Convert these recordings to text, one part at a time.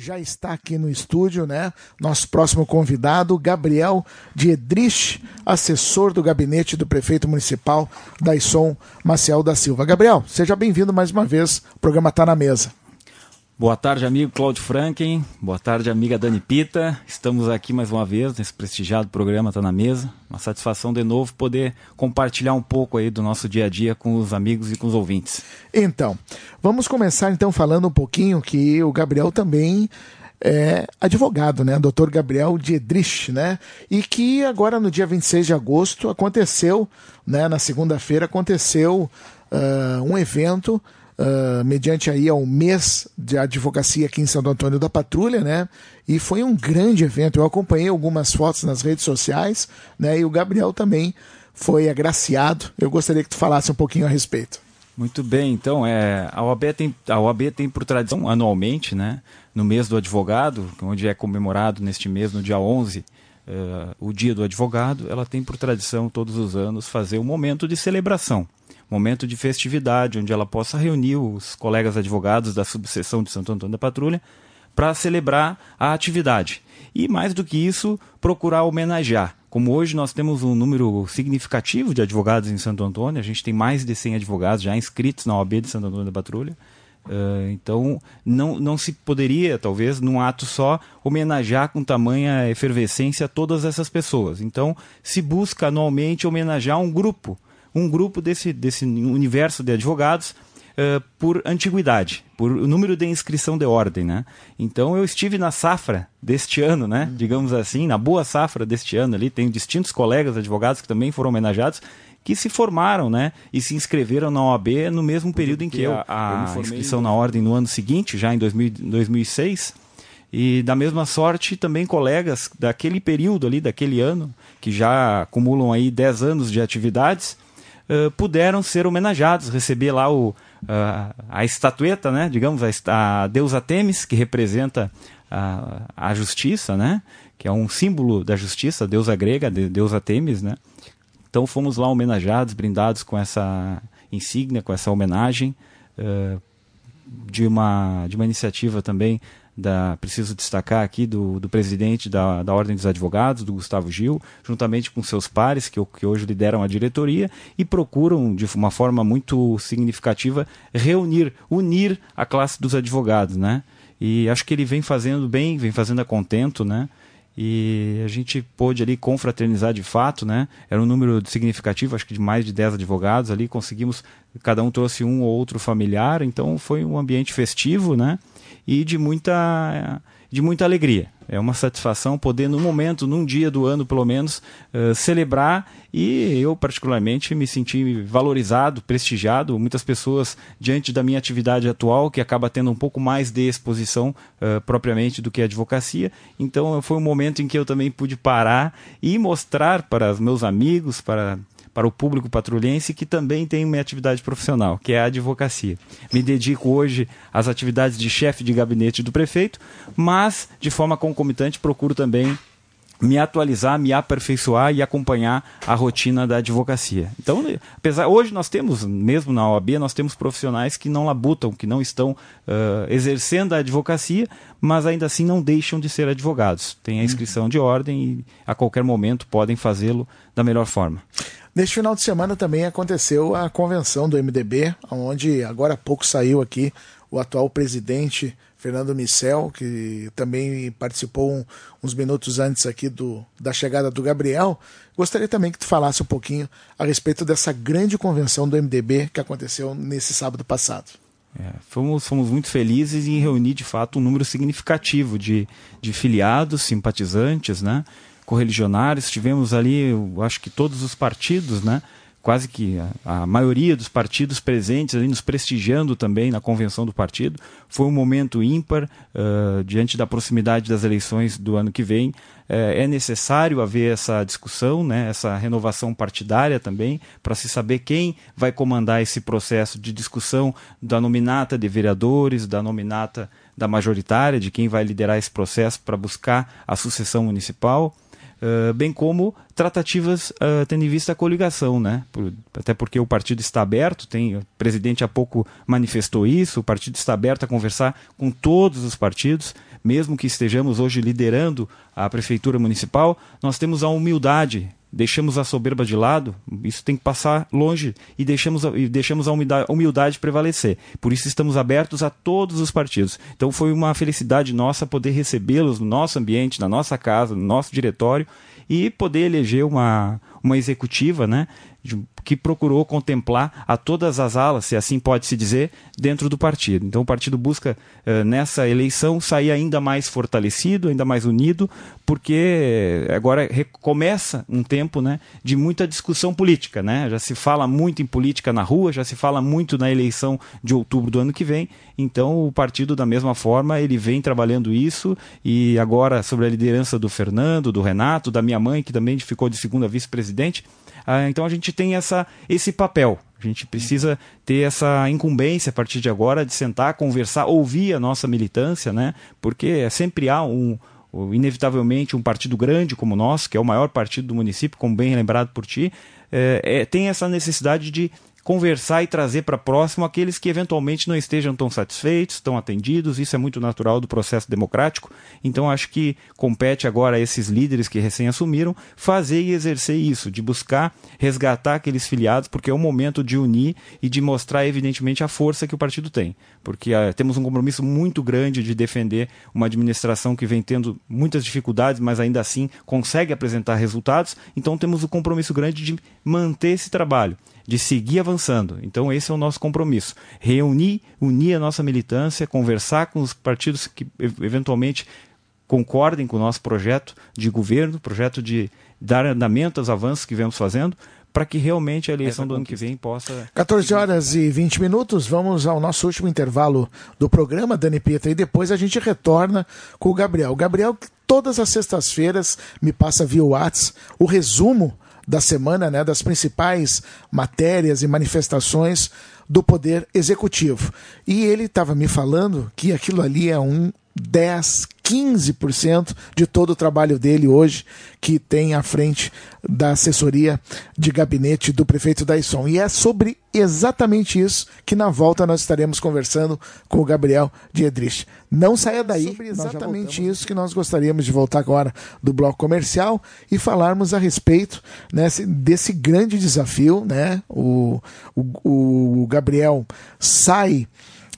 já está aqui no estúdio, né? Nosso próximo convidado, Gabriel Diedrich, assessor do gabinete do prefeito municipal Daisson Maciel da Silva. Gabriel, seja bem-vindo mais uma vez. O programa está na mesa. Boa tarde, amigo Claudio Franken. Boa tarde, amiga Dani Pita. Estamos aqui mais uma vez nesse prestigiado programa Tá na Mesa. Uma satisfação de novo poder compartilhar um pouco aí do nosso dia a dia com os amigos e com os ouvintes. Então, vamos começar então falando um pouquinho que o Gabriel também é advogado, né? Dr. Gabriel Diedrich, né? E que agora no dia 26 de agosto aconteceu, né? Na segunda-feira aconteceu uh, um evento uh, mediante aí ao mês de advocacia aqui em Santo Antônio da Patrulha, né? E foi um grande evento. Eu acompanhei algumas fotos nas redes sociais, né? E o Gabriel também foi agraciado. Eu gostaria que tu falasse um pouquinho a respeito. Muito bem, então é, a OAB tem a OAB tem por tradição anualmente, né, no mês do advogado, onde é comemorado neste mês no dia 11, uh, eh, o dia do advogado, ela tem por tradição todos os anos fazer um momento de celebração momento de festividade, onde ela possa reunir os colegas advogados da subseção de Santo Antônio da Patrulha para celebrar a atividade. E mais do que isso, procurar homenagear. Como hoje nós temos um número significativo de advogados em Santo Antônio, a gente tem mais de 100 advogados já inscritos na OAB de Santo Antônio da Patrulha. Uh, então, não, não se poderia, talvez, num ato só, homenagear com tamanha efervescência todas essas pessoas. Então, se busca anualmente homenagear um grupo um grupo desse, desse universo de advogados uh, por antiguidade, por número de inscrição de ordem, né? Então eu estive na safra deste ano, né? Uhum. Digamos assim, na boa safra deste ano ali, tenho distintos colegas advogados que também foram homenageados que se formaram, né, e se inscreveram na OAB no mesmo período em que eu, a, a inscrição na ordem no ano seguinte, já em 2000, 2006. E da mesma sorte, também colegas daquele período ali, daquele ano, que já acumulam aí 10 anos de atividades, uh, puderam ser homenageados, receber lá o, uh, a estatueta, né, digamos, a, a deusa Temis, que representa a, a justiça, né, que é um símbolo da justiça, deusa grega, de, deusa Temis, né. Então fomos lá homenageados, brindados com essa insígnia, com essa homenagem uh, de uma de uma iniciativa também da, preciso destacar aqui do, do presidente da, da Ordem dos Advogados, do Gustavo Gil, juntamente com seus pares, que, que hoje lideram a diretoria, e procuram, de uma forma muito significativa, reunir, unir a classe dos advogados, né? E acho que ele vem fazendo bem, vem fazendo a contento, né? E a gente pôde ali confraternizar de fato, né? Era um número significativo, acho que de mais de 10 advogados ali, conseguimos, cada um trouxe um ou outro familiar, então foi um ambiente festivo, né? e de muita, de muita alegria. É uma satisfação poder, no momento, num dia do ano pelo menos, uh, celebrar e eu, particularmente, me senti valorizado, prestigiado. Muitas pessoas, diante da minha atividade atual, que acaba tendo um pouco mais de exposição uh, propriamente do que a advocacia. Então, foi um momento em que eu também pude parar e mostrar para os meus amigos, para para o público patrulhense que também tem minha atividade profissional, que é a advocacia. Me dedico hoje às atividades de chefe de gabinete do prefeito, mas de forma concomitante procuro também me atualizar, me aperfeiçoar e acompanhar a rotina da advocacia. Então, apesar hoje nós temos, mesmo na OAB, nós temos profissionais que não labutam, que não estão uh, exercendo a advocacia, mas ainda assim não deixam de ser advogados. Tem a inscrição de ordem e a qualquer momento podem fazê-lo da melhor forma. Neste final de semana também aconteceu a convenção do MDB, onde agora há pouco saiu aqui o atual presidente Fernando Micel, que também participou um, uns minutos antes aqui do, da chegada do Gabriel. Gostaria também que tu falasse um pouquinho a respeito dessa grande convenção do MDB que aconteceu nesse sábado passado. É, fomos, fomos muito felizes em reunir de fato um número significativo de, de filiados, simpatizantes, né? Correligionários, tivemos ali, acho que todos os partidos, né? quase que a, a, maioria dos partidos presentes ali nos prestigiando também na convenção do partido. Foi um momento ímpar uh, diante da proximidade das eleições do ano que vem. Uh, é necessário haver essa discussão, né, essa renovação partidária também, para se saber quem vai comandar esse processo de discussão da nominata de vereadores, da nominata da majoritária, de quem vai liderar esse processo para buscar a sucessão municipal. Uh, bem como tratativas uh, tendo em vista a coligação, né? Por, até porque o partido está aberto, tem, o presidente há pouco manifestou isso, o partido está aberto a conversar com todos os partidos, mesmo que estejamos hoje liderando a prefeitura municipal, nós temos a humildade deixamos a soberba de lado, isso tem que passar longe e deixamos a, e deixamos a humildade, humildade prevalecer. Por isso estamos abertos a todos os partidos. Então foi uma felicidade nossa poder recebê-los no nosso ambiente, na nossa casa, no nosso diretório e poder eleger uma, uma executiva, né, que procurou contemplar a todas as alas, se assim pode se dizer, dentro do partido. Então o partido busca, eh, nessa eleição, sair ainda mais fortalecido, ainda mais unido, porque agora recomeça um tempo né, de muita discussão política. Né? Já se fala muito em política na rua, já se fala muito na eleição de outubro do ano que vem. Então o partido, da mesma forma, ele vem trabalhando isso e agora sobre a liderança do Fernando, do Renato, da minha mãe, que também ficou de segunda vice-presidente, ah, então a gente tem essa, esse papel. A gente precisa ter essa incumbência a partir de agora de sentar, conversar, ouvir a nossa militância, né? Porque sempre há um, inevitavelmente um partido grande como o nosso, que é o maior partido do município, como bem lembrado por ti, é, é, tem essa necessidade de conversar e trazer para próximo aqueles que eventualmente não estejam tão satisfeitos, tão atendidos. Isso é muito natural do processo democrático. Então acho que compete agora a esses líderes que recém assumiram fazer e exercer isso, de buscar resgatar aqueles filiados, porque é o momento de unir e de mostrar evidentemente a força que o partido tem, porque uh, temos um compromisso muito grande de defender uma administração que vem tendo muitas dificuldades, mas ainda assim consegue apresentar resultados. Então temos o um compromisso grande de manter esse trabalho de seguir avançando. Então, esse é o nosso compromisso: reunir, unir a nossa militância, conversar com os partidos que eventualmente concordem com o nosso projeto de governo, projeto de dar andamento aos avanços que vemos fazendo, para que realmente a eleição do ano que vem possa. 14 horas e 20 minutos, vamos ao nosso último intervalo do programa, Dani Pietra, e depois a gente retorna com o Gabriel. O Gabriel, todas as sextas-feiras, me passa via WhatsApp o resumo da semana, né, das principais matérias e manifestações do Poder Executivo. E ele estava me falando que aquilo ali é um 10, 15% de todo o trabalho dele hoje, que tem à frente da assessoria de gabinete do prefeito Daisson. E é sobre exatamente isso que na volta nós estaremos conversando com o Gabriel Diedrich. Não saia daí, sobre exatamente isso que nós gostaríamos de voltar agora do bloco comercial e falarmos a respeito né, desse grande desafio. Né? O, o, o Gabriel sai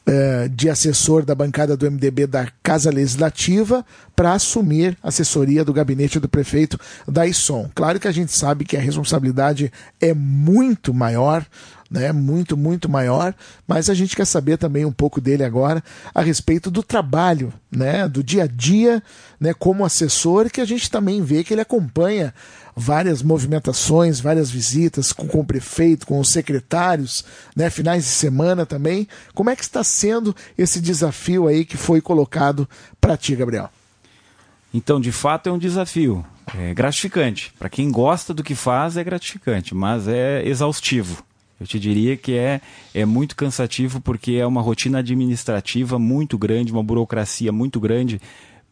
eh, de assessor da bancada do MDB da Casa Legislativa para assumir a assessoria do gabinete do prefeito Daisson. Claro que a gente sabe que a responsabilidade é muito maior, né, muito, muito maior, mas a gente quer saber também um pouco dele agora a respeito do trabalho, né, do dia a dia, né, como assessor, que a gente também vê que ele acompanha várias movimentações, várias visitas com, com o prefeito, com os secretários, né, finais de semana também. Como é que está sendo esse desafio aí que foi colocado para ti, Gabriel? Então, de fato, é um desafio. É gratificante. Para quem gosta do que faz, é gratificante, mas é exaustivo. Eu te diria que é, é muito cansativo porque é uma rotina administrativa muito grande, uma burocracia muito grande,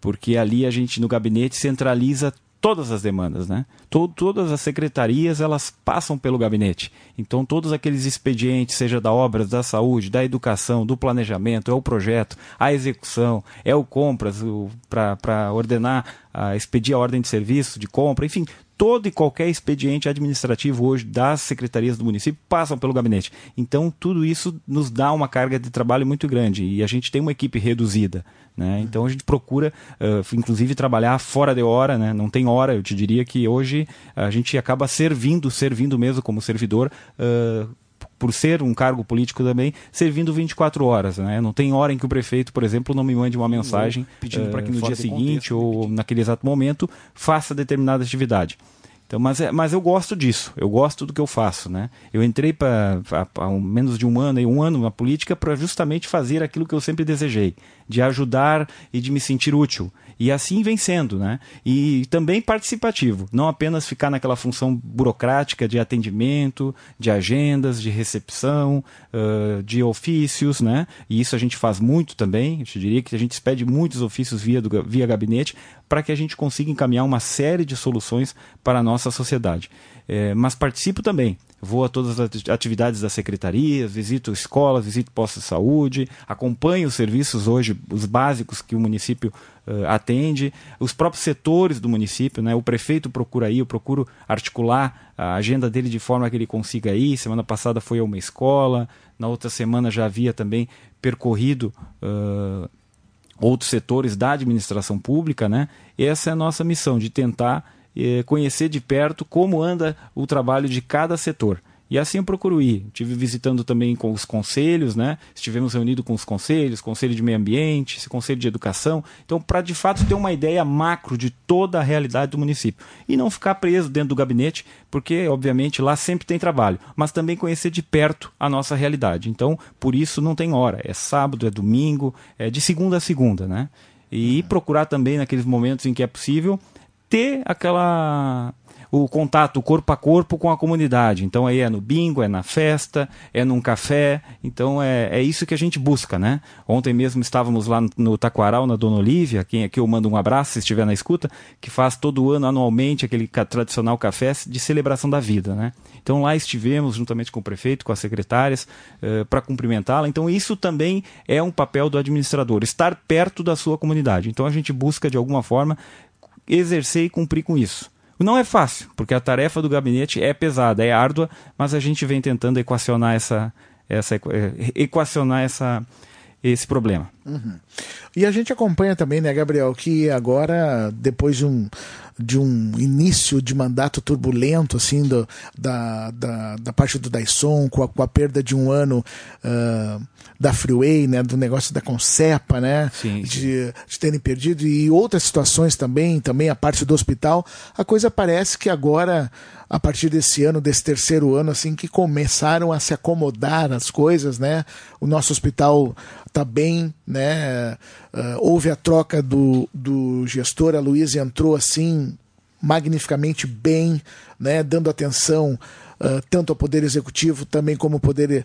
porque ali a gente no gabinete centraliza todas as demandas, né? Todo, todas as secretarias elas passam pelo gabinete. Então todos aqueles expedientes, seja da obras, da saúde, da educação, do planejamento, é o projeto, a execução, é o compras para ordenar, a expedir a ordem de serviço, de compra, enfim, todo e qualquer expediente administrativo hoje das secretarias do município passam pelo gabinete. Então, tudo isso nos dá uma carga de trabalho muito grande e a gente tem uma equipe reduzida. Né? Então, a gente procura, uh, inclusive, trabalhar fora de hora, né? não tem hora. Eu te diria que hoje a gente acaba servindo, servindo mesmo como servidor. Uh, por ser um cargo político também, servindo 24 horas. Né? Não tem hora em que o prefeito, por exemplo, não me mande uma mensagem pedindo uh, para que no dia seguinte contexto, ou naquele exato momento faça determinada atividade. Então, mas, é, mas eu gosto disso, eu gosto do que eu faço, né? Eu entrei para há menos de um ano, um ano na política para justamente fazer aquilo que eu sempre desejei, de ajudar e de me sentir útil. E assim vem sendo, né? E também participativo, não apenas ficar naquela função burocrática de atendimento, de agendas, de recepção, uh, de ofícios, né? E isso a gente faz muito também. Eu te diria que a gente expede muitos ofícios via, do, via gabinete para que a gente consiga encaminhar uma série de soluções para a nossa sociedade. É, mas participo também. Vou a todas as atividades da secretaria, visito escolas, visito postos de saúde, acompanho os serviços hoje, os básicos que o município uh, atende, os próprios setores do município, né? O prefeito procura ir, eu procuro articular a agenda dele de forma que ele consiga ir. Semana passada foi a uma escola, na outra semana já havia também percorrido uh, outros setores da administração pública, né? Essa é a nossa missão de tentar eh, conhecer de perto como anda o trabalho de cada setor. E assim eu procuro ir. Estive visitando também com os conselhos, né? Estivemos reunidos com os conselhos, conselho de meio ambiente, conselho de educação. Então, para de fato ter uma ideia macro de toda a realidade do município. E não ficar preso dentro do gabinete, porque, obviamente, lá sempre tem trabalho. Mas também conhecer de perto a nossa realidade. Então, por isso não tem hora. É sábado, é domingo, é de segunda a segunda, né? E procurar também, naqueles momentos em que é possível, ter aquela o contato corpo a corpo com a comunidade. Então aí é no bingo, é na festa, é num café. Então é, é isso que a gente busca, né? Ontem mesmo estávamos lá no Taquaral, na Dona Olívia, quem aqui eu mando um abraço se estiver na escuta, que faz todo ano, anualmente, aquele tradicional café de celebração da vida, né? Então lá estivemos juntamente com o prefeito, com as secretárias, uh, para cumprimentá-la. Então isso também é um papel do administrador, estar perto da sua comunidade. Então a gente busca de alguma forma exercer e cumprir com isso. Não é fácil, porque a tarefa do gabinete é pesada, é árdua, mas a gente vem tentando equacionar essa, essa eh, equacionar essa, esse problema. Uhum. E a gente acompanha também, né, Gabriel, que agora, depois de um, de um início de mandato turbulento, assim, do, da, da, da parte do Dyson, com a, com a perda de um ano uh, da Freeway, né, do negócio da Concepa, né, sim, sim. De, de terem perdido, e outras situações também, também a parte do hospital, a coisa parece que agora a partir desse ano, desse terceiro ano, assim, que começaram a se acomodar as coisas, né? O nosso hospital está bem, né? Uh, houve a troca do, do gestor, a Luísa entrou assim magnificamente bem, né? Dando atenção uh, tanto ao Poder Executivo também como ao Poder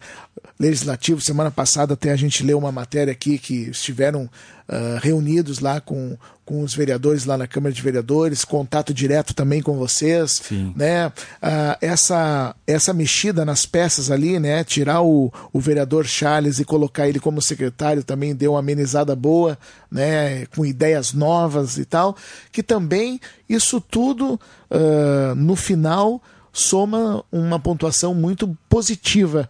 Legislativo. Semana passada até a gente leu uma matéria aqui que estiveram uh, reunidos lá com, com os vereadores lá na Câmara de Vereadores, contato direto também com vocês, Sim. né? Uh, essa essa mexida nas peças ali, né? Tirar o, o vereador Charles e colocar ele como secretário também deu uma amenizada boa, né? Com ideias novas e tal, que também isso tudo uh, no final soma uma pontuação muito positiva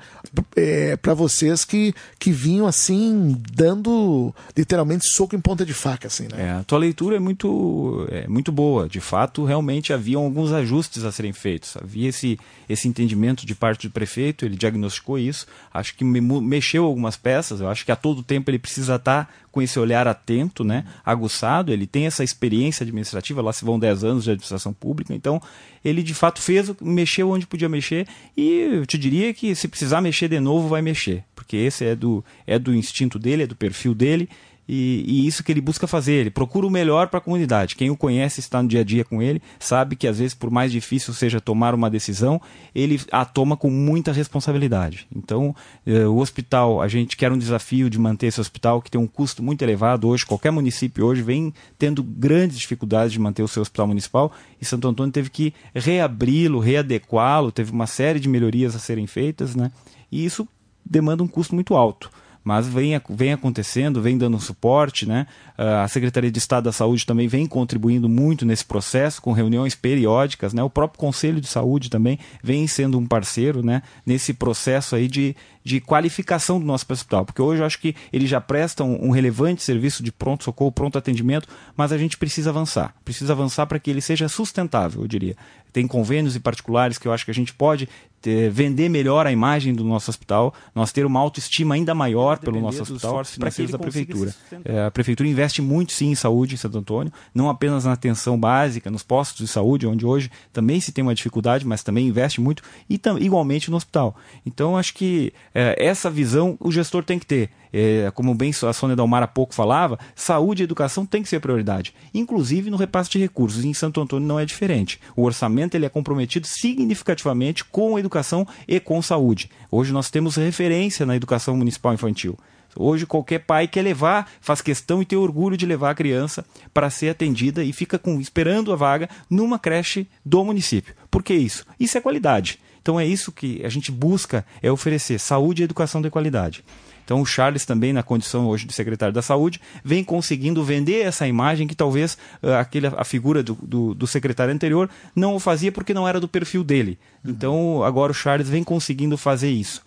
é, para vocês que, que vinham assim, dando literalmente soco em ponta de faca. Assim, né? É, a tua leitura é muito, é muito boa. De fato, realmente haviam alguns ajustes a serem feitos. Havia esse, esse entendimento de parte do prefeito, ele diagnosticou isso. Acho que me, mexeu algumas peças. Eu acho que a todo tempo ele precisa estar com esse olhar atento, né, aguçado, ele tem essa experiência administrativa, lá se vão 10 anos de administração pública, então ele de fato fez, mexeu onde podia mexer e eu te diria que se precisar mexer de novo, vai mexer, porque esse é do, é do instinto dele, é do perfil dele e, e, isso que ele busca fazer. Ele procura o melhor para a comunidade. Quem o conhece, está no dia a dia com ele, sabe que às vezes, por mais difícil seja tomar uma decisão, ele a toma com muita responsabilidade. Então, eh, o hospital, a gente quer um desafio de manter esse hospital que tem um custo muito elevado hoje. Qualquer município hoje vem tendo grandes dificuldades de manter o seu hospital municipal e Santo Antônio teve que reabri-lo, readequá-lo, teve uma série de melhorias a serem feitas, né? E isso demanda um custo muito alto mas vem, vem acontecendo, vem dando suporte, né? Ah, a Secretaria de Estado da Saúde também vem contribuindo muito nesse processo, com reuniões periódicas, né? O próprio Conselho de Saúde também vem sendo um parceiro, né? Nesse processo aí de, de qualificação do nosso hospital, porque hoje eu acho que ele já presta um, um relevante serviço de pronto-socorro, pronto atendimento, mas a gente precisa avançar, precisa avançar para que ele seja sustentável, eu diria. Tem convênios e particulares que eu acho que a gente pode ter, vender melhor a imagem do nosso hospital, nós ter uma autoestima ainda maior pelo nosso hospital para que da prefeitura. É, a prefeitura investe muito sim em saúde em Santo Antônio, não apenas na atenção básica, nos postos de saúde, onde hoje também se tem uma dificuldade, mas também investe muito, e igualmente no hospital. Então acho que essa visão o gestor tem que ter é, como bem a Sônia Dalmar há pouco falava, saúde e educação tem que ser prioridade, inclusive no repasse de recursos. Em Santo Antônio não é diferente. O orçamento ele é comprometido significativamente com a educação e com saúde. Hoje nós temos referência na educação municipal infantil. Hoje qualquer pai quer levar, faz questão e tem orgulho de levar a criança para ser atendida e fica com, esperando a vaga numa creche do município. Por que isso? Isso é qualidade. Então é isso que a gente busca, é oferecer saúde e educação de qualidade. Então o Charles também, na condição hoje de secretário da Saúde, vem conseguindo vender essa imagem que talvez uh, aquele, a figura do, do, do, secretário anterior não o fazia porque não era do perfil dele. Uhum. Então agora o Charles vem conseguindo fazer isso.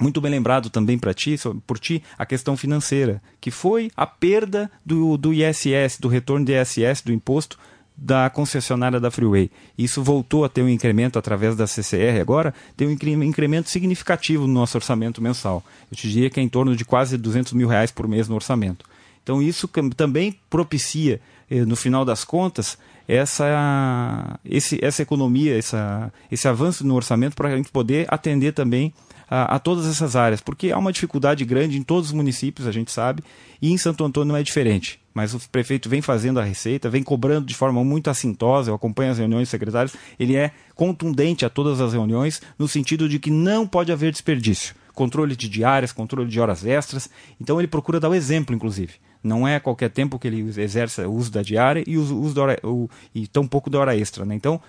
Muito bem lembrado também para ti, por ti, a questão financeira, que foi a perda do, do ISS, do retorno do ISS, do imposto, da concessionária da Freeway. Isso voltou a ter um incremento através da CCR agora, tem um incremento significativo no nosso orçamento mensal. Eu te diria que é em torno de quase 200 mil reais por mês no orçamento. Então isso também propicia, eh, no final das contas, essa, esse, essa economia, essa, esse avanço no orçamento para a gente poder atender também a, a, todas essas áreas, porque há uma dificuldade grande em todos os municípios, a gente sabe, e em Santo Antônio não é diferente. Mas o prefeito vem fazendo a receita, vem cobrando de forma muito assintosa, eu acompanho as reuniões dos secretários, ele é contundente a todas as reuniões, no sentido de que não pode haver desperdício. Controle de diárias, controle de horas extras. Então ele procura dar o exemplo, inclusive. Não é qualquer tempo que ele exerce o uso da diária e o uso da hora, o, e tão pouco da hora extra. Né? Então,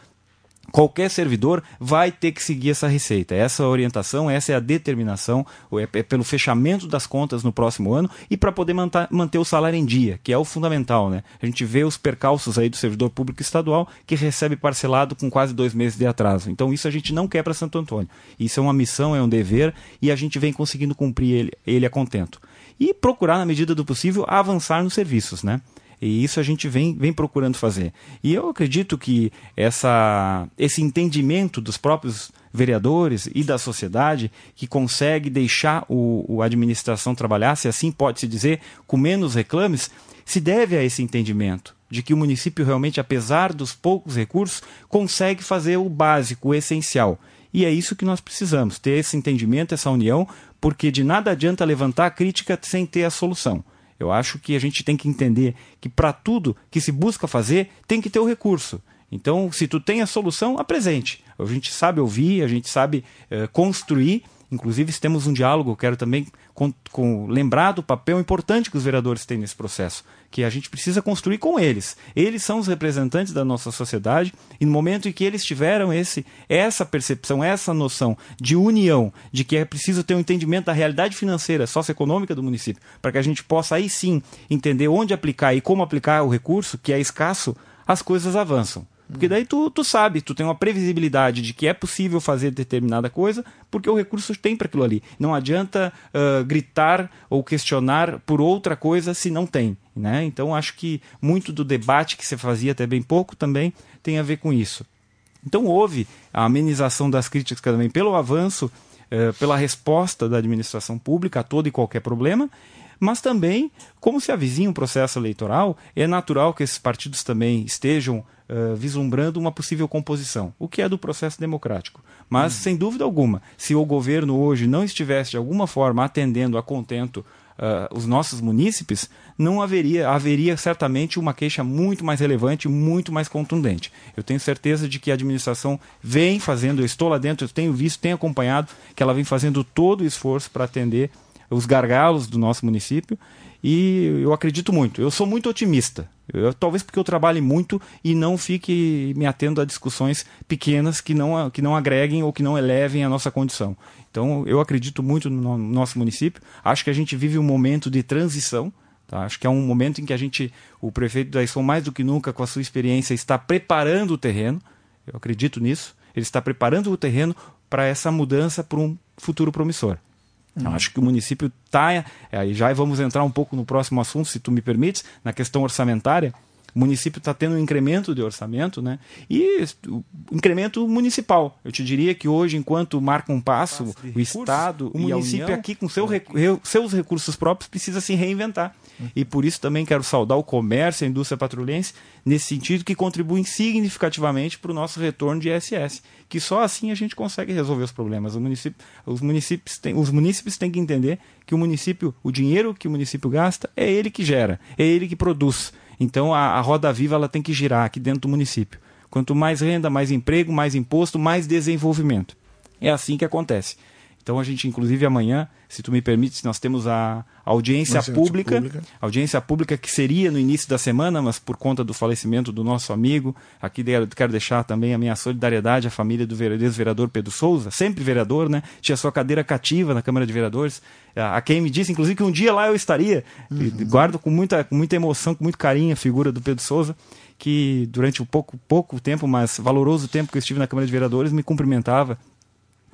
qualquer servidor vai ter que seguir essa receita. Essa é orientação, essa é a determinação, é, é pelo fechamento das contas no próximo ano e para poder manter o salário em dia, que é o fundamental. Né? A gente vê os percalços aí do servidor público estadual que recebe parcelado com quase dois meses de atraso. Então isso a gente não quer para Santo Antônio. Isso é uma missão, é um dever e a gente vem conseguindo cumprir ele, ele a contento. E procurar, na medida do possível, avançar nos serviços, né? E isso a gente vem, vem procurando fazer. E eu acredito que essa, esse entendimento dos próprios vereadores e da sociedade que consegue deixar o, o administração trabalhar, se assim pode se dizer, com menos reclames, se deve a esse entendimento de que o município realmente, apesar dos poucos recursos, consegue fazer o básico, o essencial. E é isso que nós precisamos, ter esse entendimento, essa união, porque de nada adianta levantar a crítica sem ter a solução. Eu acho que a gente tem que entender que para tudo que se busca fazer, tem que ter o recurso. Então, se tu tem a solução, apresente. A gente sabe ouvir, a gente sabe uh, construir Inclusive, se temos um diálogo, quero também com, com, lembrar do papel importante que os vereadores têm nesse processo, que a gente precisa construir com eles. Eles são os representantes da nossa sociedade e no momento em que eles tiveram esse, essa percepção, essa noção de união, de que é preciso ter um entendimento da realidade financeira, socioeconômica do município, para que a gente possa aí sim entender onde aplicar e como aplicar o recurso, que é escasso, as coisas avançam. Porque daí tu, tu sabe, tu tem uma previsibilidade de que é possível fazer determinada coisa, porque o recurso tem para aquilo ali. Não adianta uh, gritar ou questionar por outra coisa se não tem. Né? Então acho que muito do debate que se fazia até bem pouco também tem a ver com isso. Então houve a amenização das críticas também pelo avanço, uh, pela resposta da administração pública a todo e qualquer problema, mas também, como se avizinha um processo eleitoral, é natural que esses partidos também estejam uh, vislumbrando uma possível composição, o que é do processo democrático. Mas, sem dúvida alguma, se o governo hoje não estivesse de alguma forma atendendo a contento uh, os nossos munícipes, não haveria, haveria certamente uma queixa muito mais relevante, muito mais contundente. Eu tenho certeza de que a administração vem fazendo, eu estou lá dentro, eu tenho visto, tenho acompanhado que ela vem fazendo todo o esforço para atender os gargalos do nosso município e eu acredito muito. Eu sou muito otimista. Eu, talvez porque eu trabalhe muito e não fique me atendo a discussões pequenas que não, que não agreguem ou que não elevem a nossa condição. Então, eu acredito muito no nosso município. Acho que a gente vive um momento de transição. Tá? Acho que é um momento em que a gente, o prefeito da Aison, mais do que nunca, com a sua experiência, está preparando o terreno. Eu acredito nisso. Ele está preparando o terreno para essa mudança para um futuro promissor. Hum. Acho que o município está. Aí já vamos entrar um pouco no próximo assunto, se tu me permites, na questão orçamentária. O município está tendo um incremento de orçamento, né? E o incremento municipal. Eu te diria que hoje, enquanto marca um passo, o Estado, o município aqui com seu, seus recursos próprios precisa se reinventar. E por isso também quero saudar o comércio, a indústria patrulhense, nesse sentido, que contribuem significativamente para o nosso retorno de ISS. Que só assim a gente consegue resolver os problemas. Município, os, municípios têm, os municípios têm que entender que o município, o dinheiro que o município gasta, é ele que gera, é ele que produz. Então a, a roda viva ela tem que girar aqui dentro do município. Quanto mais renda, mais emprego, mais imposto, mais desenvolvimento. É assim que acontece. Então a gente, inclusive amanhã, se tu me permite, nós temos a audiência pública, pública, audiência pública que seria no início da semana, mas por conta do falecimento do nosso amigo, aqui quero deixar também a minha solidariedade à família do ex-vereador Pedro Souza, sempre vereador, né? Tinha sua cadeira cativa na Câmara de Vereadores, a quem me disse, inclusive, que um dia lá eu estaria. Uhum. Guardo com muita, com muita emoção, com muito carinho a figura do Pedro Souza que durante um pouco, pouco tempo, mas valoroso tempo que eu estive na Câmara de Vereadores, me cumprimentava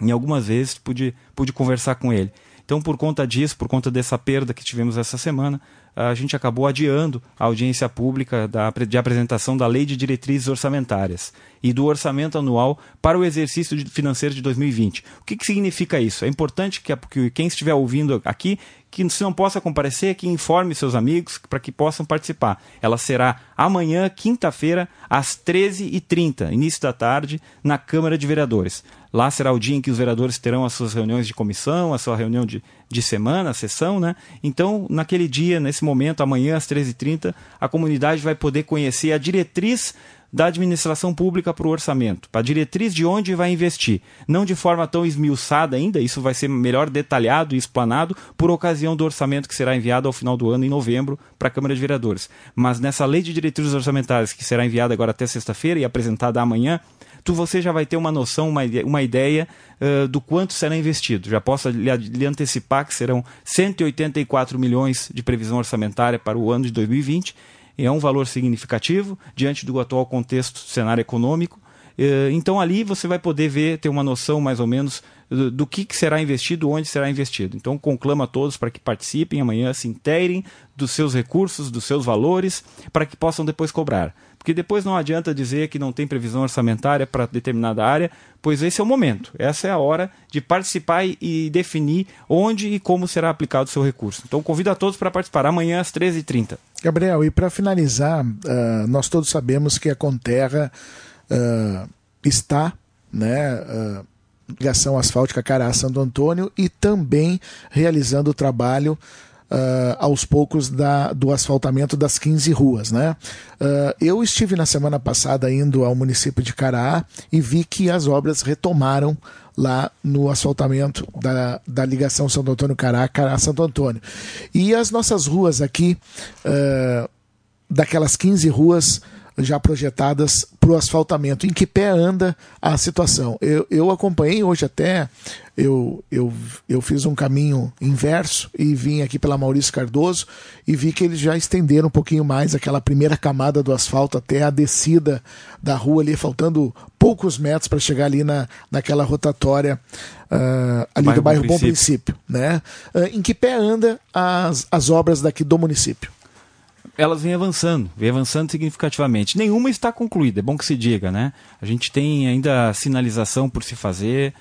em algumas vezes pude, pude conversar com ele. Então, por conta disso, por conta dessa perda que tivemos essa semana, a gente acabou adiando a audiência pública da, de apresentação da Lei de Diretrizes Orçamentárias e do orçamento anual para o exercício financeiro de 2020. O que, que significa isso? É importante que, que quem estiver ouvindo aqui que se não possa comparecer, que informe seus amigos para que possam participar. Ela será amanhã, quinta-feira, às 13h30, início da tarde, na Câmara de Vereadores. Lá será o dia em que os vereadores terão as suas reuniões de comissão, a sua reunião de, de semana, a sessão, né? Então, naquele dia, nesse momento, amanhã às 13h30, a comunidade vai poder conhecer a diretriz da administração pública para o orçamento, para a diretriz de onde vai investir. Não de forma tão esmiuçada ainda, isso vai ser melhor detalhado e explanado por ocasião do orçamento que será enviado ao final do ano, em novembro, para a Câmara de Vereadores. Mas nessa lei de diretrizes orçamentárias, que será enviada agora até sexta-feira e apresentada amanhã, tu você já vai ter uma noção, uma, uma ideia uh, do quanto será investido. Já posso lhe, lhe, antecipar que serão 184 milhões de previsão orçamentária para o ano de 2020. E é um valor significativo diante do atual contexto, cenário econômico. Uh, então ali você vai poder ver, ter uma noção mais ou menos do, que, que, será investido, onde será investido. Então conclamo a todos para que participem amanhã, se inteirem dos seus recursos, dos seus valores, para que possam depois cobrar. Porque depois não adianta dizer que não tem previsão orçamentária para determinada área, pois esse é o momento. Essa é a hora de participar e definir onde e como será aplicado o seu recurso. Então convido a todos para participar amanhã às 13h30. Gabriel, e para finalizar, uh, nós todos sabemos que a Conterra uh, está, né? Uh, ligação asfáltica Cará Santo Antônio e também realizando o trabalho uh, aos poucos da, do asfaltamento das 15 ruas. Né? Uh, eu estive na semana passada indo ao município de Caraá e vi que as obras retomaram lá no asfaltamento da, da ligação Santo Antônio Cará, Cará Santo Antônio. E as nossas ruas aqui, uh, daquelas 15 ruas, já projetadas para o asfaltamento. Em que pé anda a situação? Eu, eu acompanhei hoje até, eu, eu, eu fiz um caminho inverso e vim aqui pela Maurício Cardoso e vi que eles já estenderam um pouquinho mais aquela primeira camada do asfalto até a descida da rua ali, faltando poucos metros para chegar ali na, naquela rotatória uh, ali bairro do bairro Bom Princípio. Bom Princípio né? Uh, em que pé anda as, as obras daqui do município? Elas vêm avançando, vêm avançando significativamente. Nenhuma está concluída, é bom que se diga, né? A gente tem ainda sinalização por se fazer,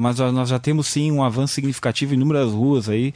mas nós já temos sim um avanço significativo em inúmeras ruas aí,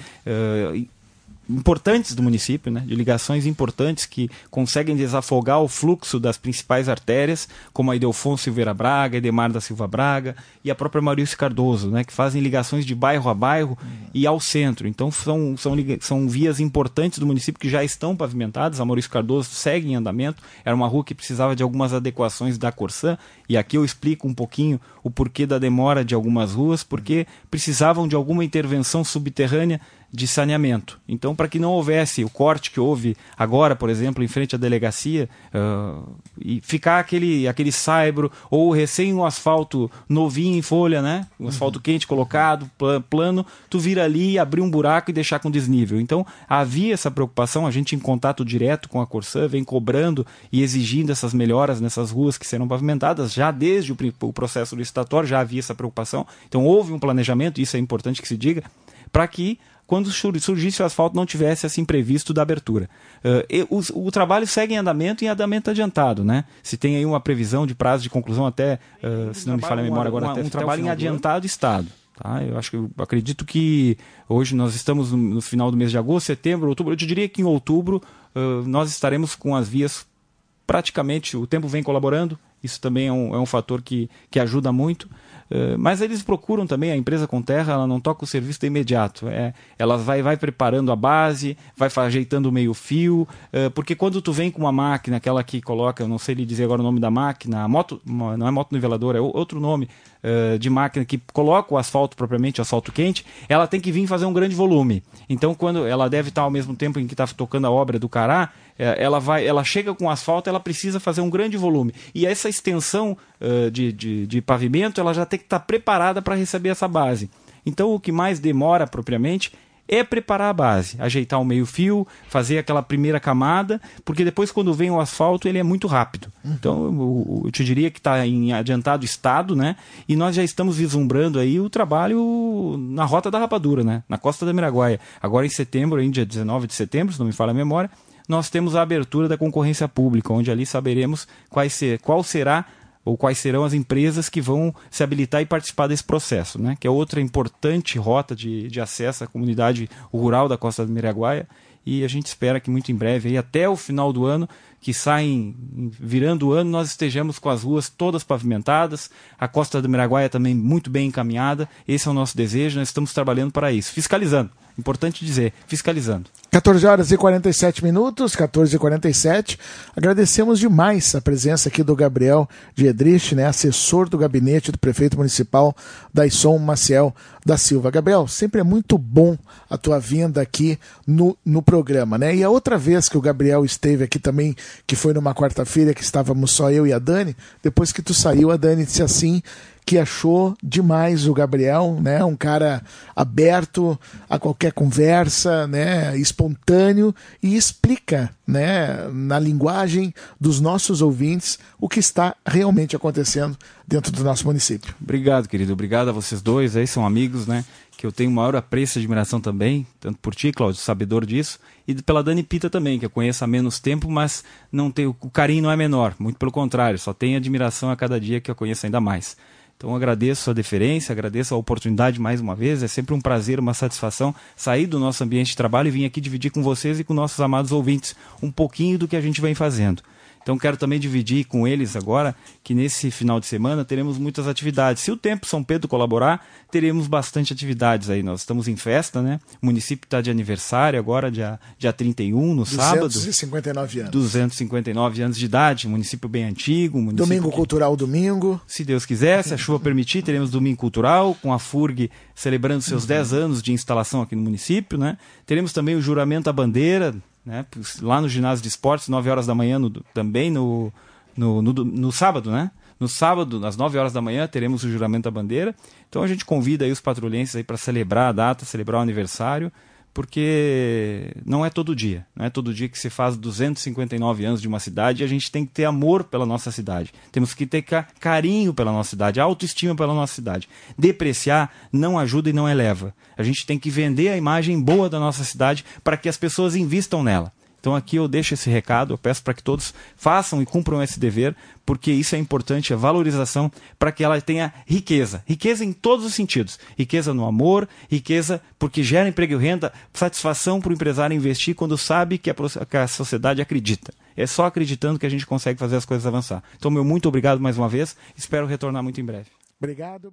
importantes do município, né, de ligações importantes que conseguem desafogar o fluxo das principais artérias, como a Idelfonso Silveira Braga, Edemar da Silva Braga e a própria Maurício Cardoso, né, que fazem ligações de bairro a bairro uhum. e ao centro. Então são, são, são vias importantes do município que já estão pavimentadas. A Maurício Cardoso segue em andamento. Era uma rua que precisava de algumas adequações da Corsã e aqui eu explico um pouquinho o porquê da demora de algumas ruas, porque precisavam de alguma intervenção subterrânea de saneamento. Então, para que não houvesse o corte que houve agora, por exemplo, em frente à delegacia, uh, e ficar aquele, aquele saibro, ou recém um asfalto novinho em folha, né? Um asfalto uhum. quente colocado, plano, tu vir ali, abrir um buraco e deixar com desnível. Então, havia essa preocupação, a gente em contato direto com a Corsã, vem cobrando e exigindo essas melhoras nessas ruas que serão pavimentadas, já desde o, o processo licitatório já havia essa preocupação. Então, houve um planejamento, isso é importante que se diga, para que quando surgisse o asfalto não tivesse assim previsto da abertura. Uh, o, o, trabalho segue em andamento e em andamento adiantado, né? Se tem aí uma previsão de prazo de conclusão até, uh, se não me falha a memória agora, uma, até, um trabalho em adiantado estado. Tá? Eu acho que eu acredito que hoje nós estamos no, no, final do mês de agosto, setembro, outubro. Eu te diria que em outubro uh, nós estaremos com as vias praticamente o tempo vem colaborando Isso também é um, é um fator que, que ajuda muito. Uh, mas eles procuram também, a empresa com terra, ela não toca o serviço de imediato. É, ela vai, vai preparando a base, vai ajeitando o meio-fio, uh, porque quando tu vem com uma máquina, aquela que coloca, eu não sei lhe dizer agora o nome da máquina, moto, não é moto niveladora, é outro nome uh, de máquina que coloca o asfalto propriamente, o asfalto quente, ela tem que vir fazer um grande volume. Então, quando ela deve estar ao mesmo tempo em que está tocando a obra do Cará, é, ela vai, ela chega com asfalto, ela precisa fazer um grande volume. E essa extensão uh, de, de, de, pavimento, ela já tem que estar tá preparada para receber essa base. Então, o que mais demora propriamente é preparar a base, ajeitar o meio-fio, fazer aquela primeira camada, porque depois, quando vem o asfalto, ele é muito rápido. Uhum. Então, eu, eu, te diria que está em adiantado estado, né? E nós já estamos vislumbrando aí o trabalho na Rota da Rapadura, né? Na Costa da Miraguaia. Agora, em setembro, em dia 19 de setembro, se não me falha a memória, nós temos a abertura da concorrência pública, onde ali saberemos ser, qual será ou quais serão as empresas que vão se habilitar e participar desse processo, né? que é outra importante rota de, de acesso à comunidade rural da Costa do Miraguaia. E a gente espera que muito em breve, aí, até o final do ano, que saem virando o ano, nós estejamos com as ruas todas pavimentadas, a Costa do Miraguaia também muito bem encaminhada. Esse é o nosso desejo, nós estamos trabalhando para isso, fiscalizando. Importante dizer, fiscalizando. 14 horas e 47 minutos, 14 e 47. Agradecemos demais a presença aqui do Gabriel Diedrich, né, assessor do gabinete do prefeito municipal Daisson Maciel da Silva. Gabriel, sempre é muito bom a tua vinda aqui no, no programa, né? E a outra vez que o Gabriel esteve aqui também, que foi numa quarta-feira que estávamos só eu e a Dani, depois que tu saiu, a Dani disse assim que achou demais o Gabriel, né? Um cara aberto a qualquer conversa, né? Espontâneo e explica, né? Na linguagem dos nossos ouvintes o que está realmente acontecendo dentro do nosso município. Obrigado, querido. Obrigado a vocês dois. Aí são amigos, né? Que eu tenho maior apreço e admiração também, tanto por ti, Cláudio, sabedor disso, e pela Dani Pita também, que eu conheço há menos tempo, mas não tenho, o carinho não é menor, muito pelo contrário, só tenho admiração a cada dia que eu conheço ainda mais. Então agradeço a deferência, agradeço a oportunidade mais uma vez. É sempre um prazer, uma satisfação sair do nosso ambiente de trabalho e vir aqui dividir com vocês e com nossos amados ouvintes um pouquinho do que a gente vem fazendo. Então quero também dividir com eles agora que nesse final de semana teremos muitas atividades. Se o tempo São Pedro colaborar, teremos bastante atividades aí. Nós estamos em festa, né? O município está de aniversário agora, dia, dia 31, no 259 sábado. 259 anos. 259 anos de idade, município bem antigo. Município domingo que, Cultural domingo. Se Deus quiser, se a chuva permitir, teremos Domingo Cultural, com a FURG celebrando seus uhum. 10 anos de instalação aqui no município, né? Teremos também o juramento à bandeira, né? Lá no ginásio de esportes, 9 horas da manhã, no, também no, no, no, no, sábado, né? No sábado, às 9 horas da manhã, teremos o juramento da bandeira. Então a gente convida aí os patrulhenses aí para celebrar a data, celebrar o aniversário porque não é todo dia, não é todo dia que se faz 259 anos de uma cidade e a gente tem que ter amor pela nossa cidade. Temos que ter carinho pela nossa cidade, autoestima pela nossa cidade. Depreciar não ajuda e não eleva. A gente tem que vender a imagem boa da nossa cidade para que as pessoas invistam nela. Então aqui eu deixo esse recado, eu peço para que todos façam e cumpram esse dever, porque isso é importante, a valorização, para que ela tenha riqueza. Riqueza em todos os sentidos. Riqueza no amor, riqueza porque gera emprego e renda, satisfação para o empresário investir quando sabe que a, que a sociedade acredita. É só acreditando que a gente consegue fazer as coisas avançar. Então, meu muito obrigado mais uma vez, espero retornar muito em breve. Obrigado.